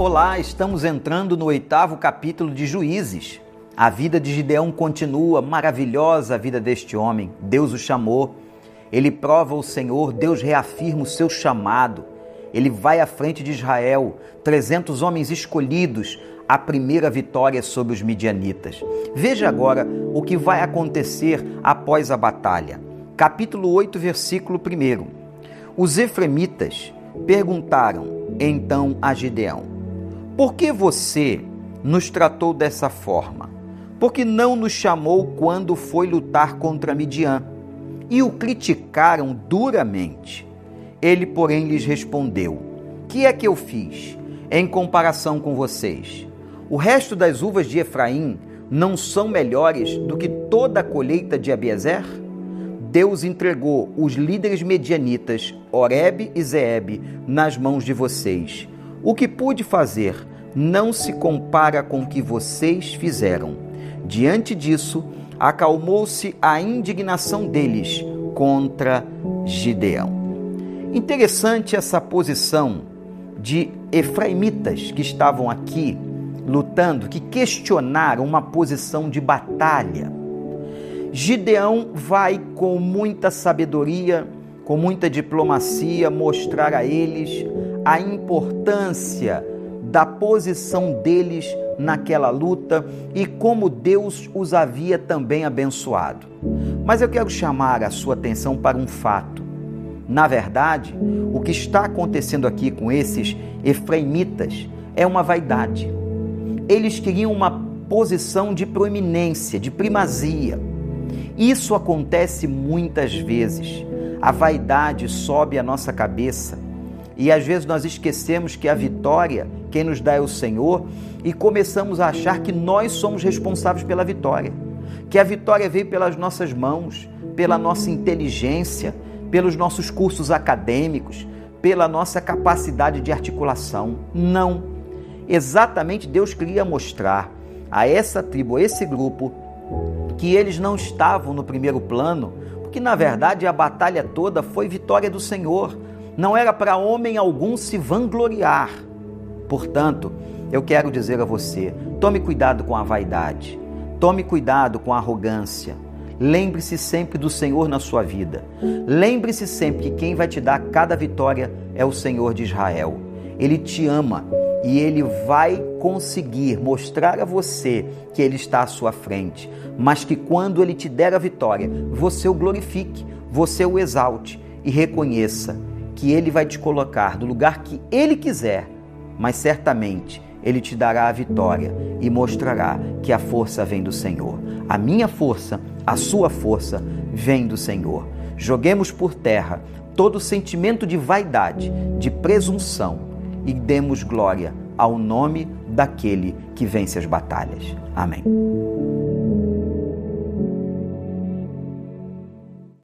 Olá, estamos entrando no oitavo capítulo de Juízes. A vida de Gideão continua maravilhosa, a vida deste homem. Deus o chamou, ele prova o Senhor, Deus reafirma o seu chamado. Ele vai à frente de Israel, 300 homens escolhidos, a primeira vitória sobre os midianitas. Veja agora o que vai acontecer após a batalha. Capítulo 8, versículo 1. Os efremitas perguntaram então a Gideão: Por que você nos tratou dessa forma? Porque não nos chamou quando foi lutar contra Midian? E o criticaram duramente. Ele, porém, lhes respondeu: Que é que eu fiz em comparação com vocês? O resto das uvas de Efraim não são melhores do que toda a colheita de Abiezer? Deus entregou os líderes medianitas, Oreb e Zeeb, nas mãos de vocês. O que pude fazer não se compara com o que vocês fizeram. Diante disso, acalmou-se a indignação deles contra Gideão. Interessante essa posição de efraimitas que estavam aqui lutando, que questionaram uma posição de batalha. Gideão vai com muita sabedoria, com muita diplomacia, mostrar a eles a importância da posição deles naquela luta e como Deus os havia também abençoado. Mas eu quero chamar a sua atenção para um fato. Na verdade, o que está acontecendo aqui com esses efraimitas é uma vaidade eles queriam uma posição de proeminência, de primazia. Isso acontece muitas vezes. A vaidade sobe a nossa cabeça e às vezes nós esquecemos que a vitória, quem nos dá é o Senhor, e começamos a achar que nós somos responsáveis pela vitória, que a vitória veio pelas nossas mãos, pela nossa inteligência, pelos nossos cursos acadêmicos, pela nossa capacidade de articulação. Não exatamente Deus queria mostrar a essa tribo, a esse grupo, que eles não estavam no primeiro plano, porque na verdade a batalha toda foi vitória do Senhor. Não era para homem algum se vangloriar. Portanto, eu quero dizer a você: tome cuidado com a vaidade, tome cuidado com a arrogância. Lembre-se sempre do Senhor na sua vida. Lembre-se sempre que quem vai te dar cada vitória é o Senhor de Israel. Ele te ama e ele vai conseguir mostrar a você que ele está à sua frente, mas que quando ele te der a vitória, você o glorifique, você o exalte e reconheça que ele vai te colocar no lugar que ele quiser, mas certamente ele te dará a vitória e mostrará que a força vem do Senhor. A minha força, a sua força vem do Senhor. Joguemos por terra todo sentimento de vaidade, de presunção e demos glória ao nome daquele que vence as batalhas. Amém.